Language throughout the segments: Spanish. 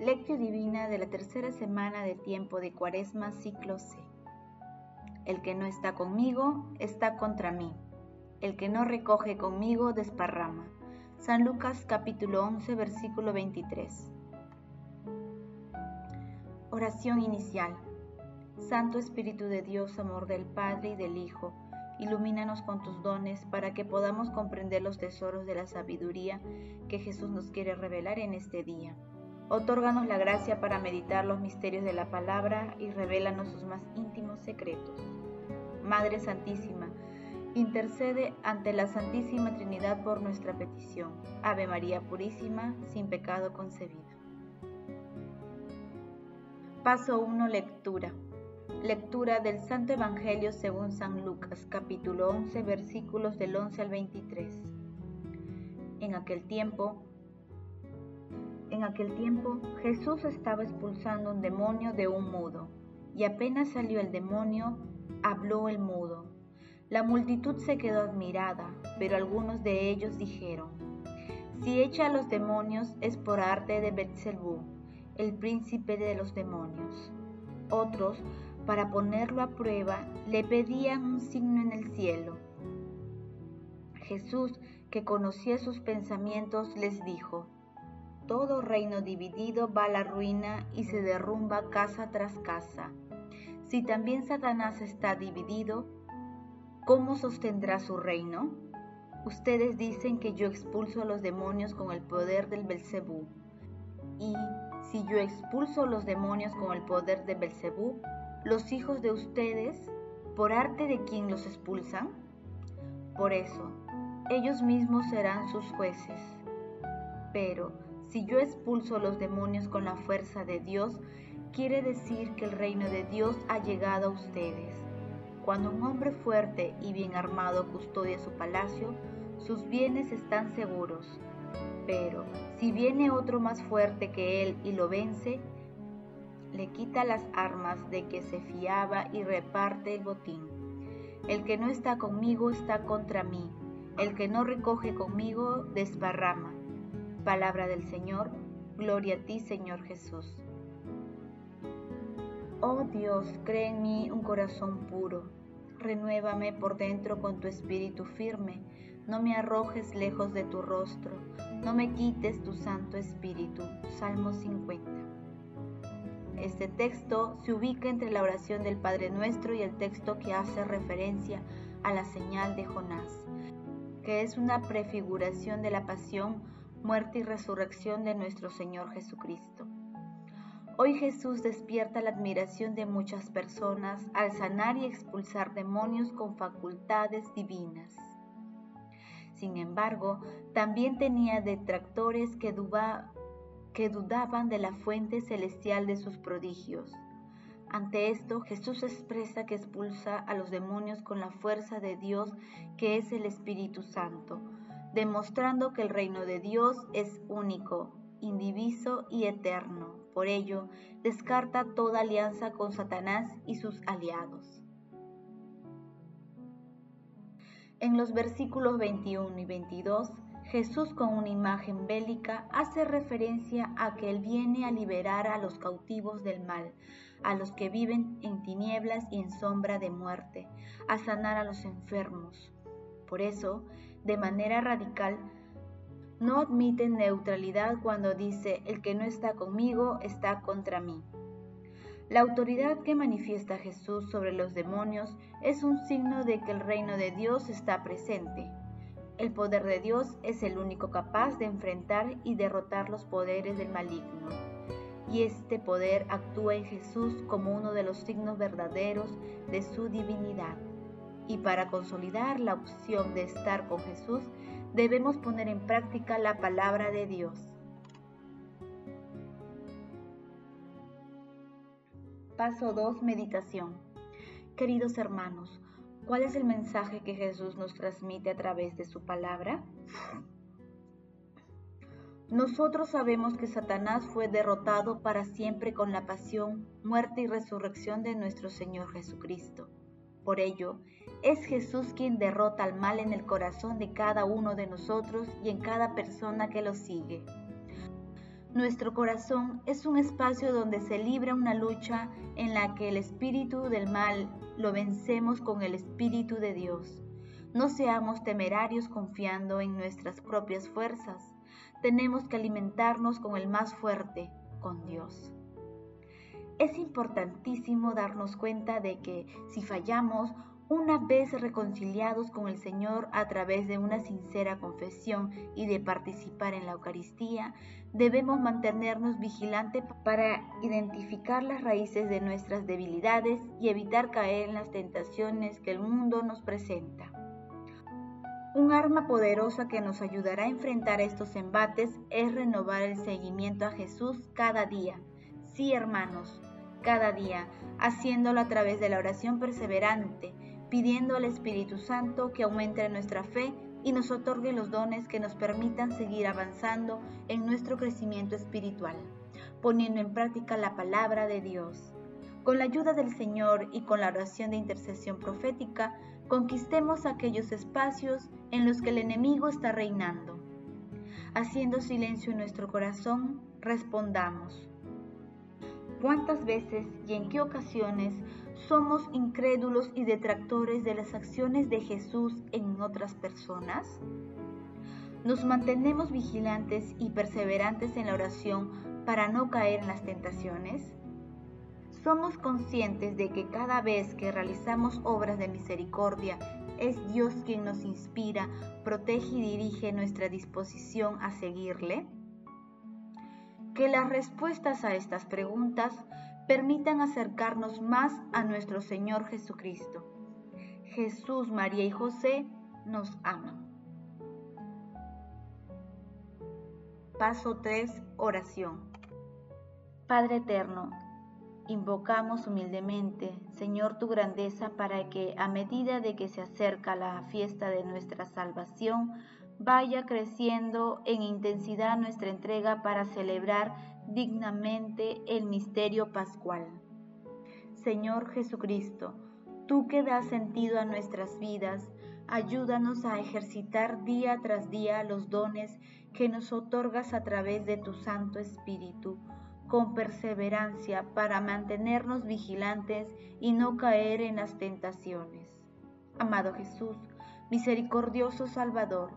Lectio Divina de la tercera semana de tiempo de Cuaresma, ciclo C. El que no está conmigo está contra mí. El que no recoge conmigo desparrama. San Lucas capítulo 11, versículo 23. Oración inicial. Santo Espíritu de Dios, amor del Padre y del Hijo, ilumínanos con tus dones para que podamos comprender los tesoros de la sabiduría que Jesús nos quiere revelar en este día. Otórganos la gracia para meditar los misterios de la palabra y revélanos sus más íntimos secretos. Madre Santísima, intercede ante la Santísima Trinidad por nuestra petición. Ave María Purísima, sin pecado concebida. Paso 1. Lectura. Lectura del Santo Evangelio según San Lucas, capítulo 11, versículos del 11 al 23. En aquel tiempo, en aquel tiempo Jesús estaba expulsando un demonio de un mudo, y apenas salió el demonio, habló el mudo. La multitud se quedó admirada, pero algunos de ellos dijeron: Si echa a los demonios es por arte de Beelzebú, el príncipe de los demonios. Otros, para ponerlo a prueba, le pedían un signo en el cielo. Jesús, que conocía sus pensamientos, les dijo: todo reino dividido va a la ruina y se derrumba casa tras casa. Si también Satanás está dividido, ¿cómo sostendrá su reino? Ustedes dicen que yo expulso a los demonios con el poder del Belcebú. Y si yo expulso a los demonios con el poder de Belcebú, los hijos de ustedes, ¿por arte de quién los expulsan? Por eso, ellos mismos serán sus jueces. Pero si yo expulso los demonios con la fuerza de Dios, quiere decir que el reino de Dios ha llegado a ustedes. Cuando un hombre fuerte y bien armado custodia su palacio, sus bienes están seguros. Pero si viene otro más fuerte que él y lo vence, le quita las armas de que se fiaba y reparte el botín. El que no está conmigo está contra mí. El que no recoge conmigo desparrama. Palabra del Señor, gloria a ti Señor Jesús. Oh Dios, crea en mí un corazón puro, renuévame por dentro con tu espíritu firme, no me arrojes lejos de tu rostro, no me quites tu santo espíritu. Salmo 50. Este texto se ubica entre la oración del Padre Nuestro y el texto que hace referencia a la señal de Jonás, que es una prefiguración de la pasión muerte y resurrección de nuestro Señor Jesucristo. Hoy Jesús despierta la admiración de muchas personas al sanar y expulsar demonios con facultades divinas. Sin embargo, también tenía detractores que, que dudaban de la fuente celestial de sus prodigios. Ante esto, Jesús expresa que expulsa a los demonios con la fuerza de Dios que es el Espíritu Santo, demostrando que el reino de Dios es único, indiviso y eterno. Por ello, descarta toda alianza con Satanás y sus aliados. En los versículos 21 y 22, Jesús con una imagen bélica hace referencia a que Él viene a liberar a los cautivos del mal, a los que viven en tinieblas y en sombra de muerte, a sanar a los enfermos. Por eso, de manera radical, no admite neutralidad cuando dice el que no está conmigo está contra mí. La autoridad que manifiesta Jesús sobre los demonios es un signo de que el reino de Dios está presente. El poder de Dios es el único capaz de enfrentar y derrotar los poderes del maligno. Y este poder actúa en Jesús como uno de los signos verdaderos de su divinidad y para consolidar la opción de estar con Jesús, debemos poner en práctica la palabra de Dios. Paso 2. Meditación. Queridos hermanos, ¿cuál es el mensaje que Jesús nos transmite a través de su palabra? Nosotros sabemos que Satanás fue derrotado para siempre con la pasión, muerte y resurrección de nuestro Señor Jesucristo. Por ello, es Jesús quien derrota al mal en el corazón de cada uno de nosotros y en cada persona que lo sigue. Nuestro corazón es un espacio donde se libra una lucha en la que el espíritu del mal lo vencemos con el espíritu de Dios. No seamos temerarios confiando en nuestras propias fuerzas. Tenemos que alimentarnos con el más fuerte, con Dios. Es importantísimo darnos cuenta de que si fallamos una vez reconciliados con el Señor a través de una sincera confesión y de participar en la Eucaristía, debemos mantenernos vigilantes para identificar las raíces de nuestras debilidades y evitar caer en las tentaciones que el mundo nos presenta. Un arma poderosa que nos ayudará a enfrentar estos embates es renovar el seguimiento a Jesús cada día. Sí, hermanos, cada día, haciéndolo a través de la oración perseverante, pidiendo al Espíritu Santo que aumente nuestra fe y nos otorgue los dones que nos permitan seguir avanzando en nuestro crecimiento espiritual, poniendo en práctica la palabra de Dios. Con la ayuda del Señor y con la oración de intercesión profética, conquistemos aquellos espacios en los que el enemigo está reinando. Haciendo silencio en nuestro corazón, respondamos. ¿Cuántas veces y en qué ocasiones somos incrédulos y detractores de las acciones de Jesús en otras personas? ¿Nos mantenemos vigilantes y perseverantes en la oración para no caer en las tentaciones? ¿Somos conscientes de que cada vez que realizamos obras de misericordia es Dios quien nos inspira, protege y dirige nuestra disposición a seguirle? Que las respuestas a estas preguntas permitan acercarnos más a nuestro Señor Jesucristo. Jesús, María y José nos aman. Paso 3. Oración. Padre Eterno, invocamos humildemente, Señor, tu grandeza para que a medida de que se acerca la fiesta de nuestra salvación, vaya creciendo en intensidad nuestra entrega para celebrar dignamente el misterio pascual. Señor Jesucristo, tú que das sentido a nuestras vidas, ayúdanos a ejercitar día tras día los dones que nos otorgas a través de tu Santo Espíritu, con perseverancia para mantenernos vigilantes y no caer en las tentaciones. Amado Jesús, misericordioso Salvador,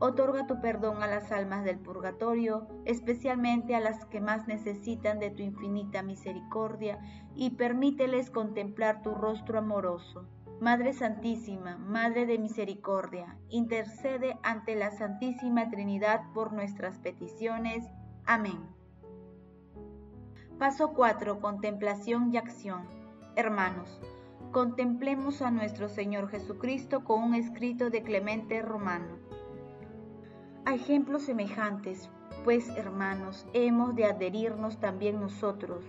Otorga tu perdón a las almas del purgatorio, especialmente a las que más necesitan de tu infinita misericordia, y permíteles contemplar tu rostro amoroso. Madre Santísima, Madre de Misericordia, intercede ante la Santísima Trinidad por nuestras peticiones. Amén. Paso 4. Contemplación y acción. Hermanos, contemplemos a nuestro Señor Jesucristo con un escrito de Clemente Romano ejemplos semejantes, pues hermanos, hemos de adherirnos también nosotros,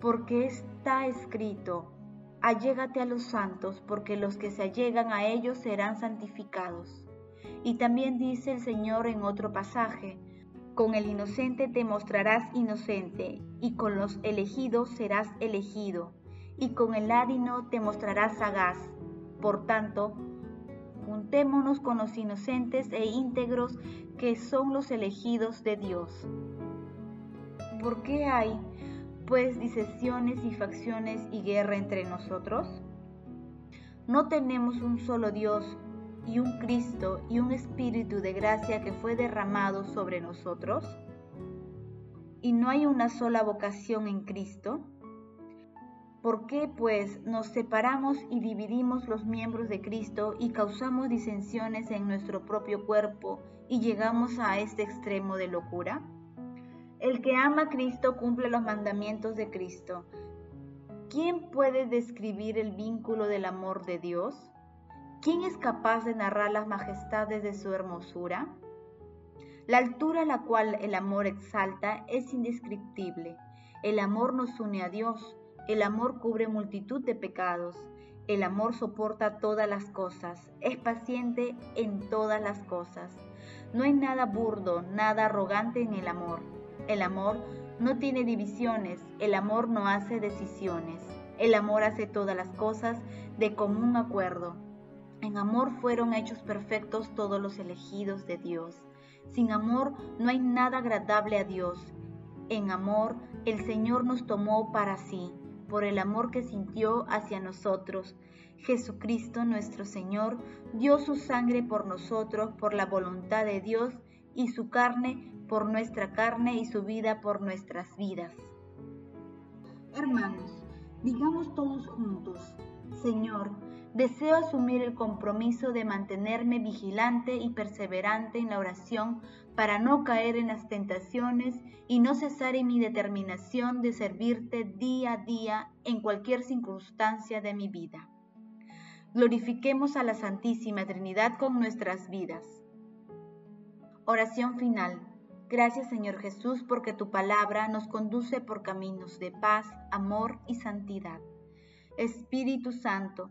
porque está escrito, allégate a los santos, porque los que se allegan a ellos serán santificados. Y también dice el Señor en otro pasaje, con el inocente te mostrarás inocente, y con los elegidos serás elegido, y con el ladino te mostrarás sagaz. Por tanto, juntémonos con los inocentes e íntegros que son los elegidos de Dios. ¿Por qué hay, pues, disensiones y facciones y guerra entre nosotros? ¿No tenemos un solo Dios y un Cristo y un Espíritu de gracia que fue derramado sobre nosotros? ¿Y no hay una sola vocación en Cristo? ¿Por qué, pues, nos separamos y dividimos los miembros de Cristo y causamos disensiones en nuestro propio cuerpo y llegamos a este extremo de locura? El que ama a Cristo cumple los mandamientos de Cristo. ¿Quién puede describir el vínculo del amor de Dios? ¿Quién es capaz de narrar las majestades de su hermosura? La altura a la cual el amor exalta es indescriptible. El amor nos une a Dios el amor cubre multitud de pecados. El amor soporta todas las cosas, es paciente en todas las cosas. No hay nada burdo, nada arrogante en el amor. El amor no tiene divisiones, el amor no hace decisiones. El amor hace todas las cosas de común acuerdo. En amor fueron hechos perfectos todos los elegidos de Dios. Sin amor no hay nada agradable a Dios en amor, el Señor nos tomó para sí, por el amor que sintió hacia nosotros. Jesucristo nuestro Señor dio su sangre por nosotros por la voluntad de Dios y su carne por nuestra carne y su vida por nuestras vidas. Hermanos, digamos todos juntos, Señor, deseo asumir el compromiso de mantenerme vigilante y perseverante en la oración para no caer en las tentaciones y no cesar en mi determinación de servirte día a día en cualquier circunstancia de mi vida. Glorifiquemos a la Santísima Trinidad con nuestras vidas. Oración final. Gracias Señor Jesús porque tu palabra nos conduce por caminos de paz, amor y santidad. Espíritu Santo,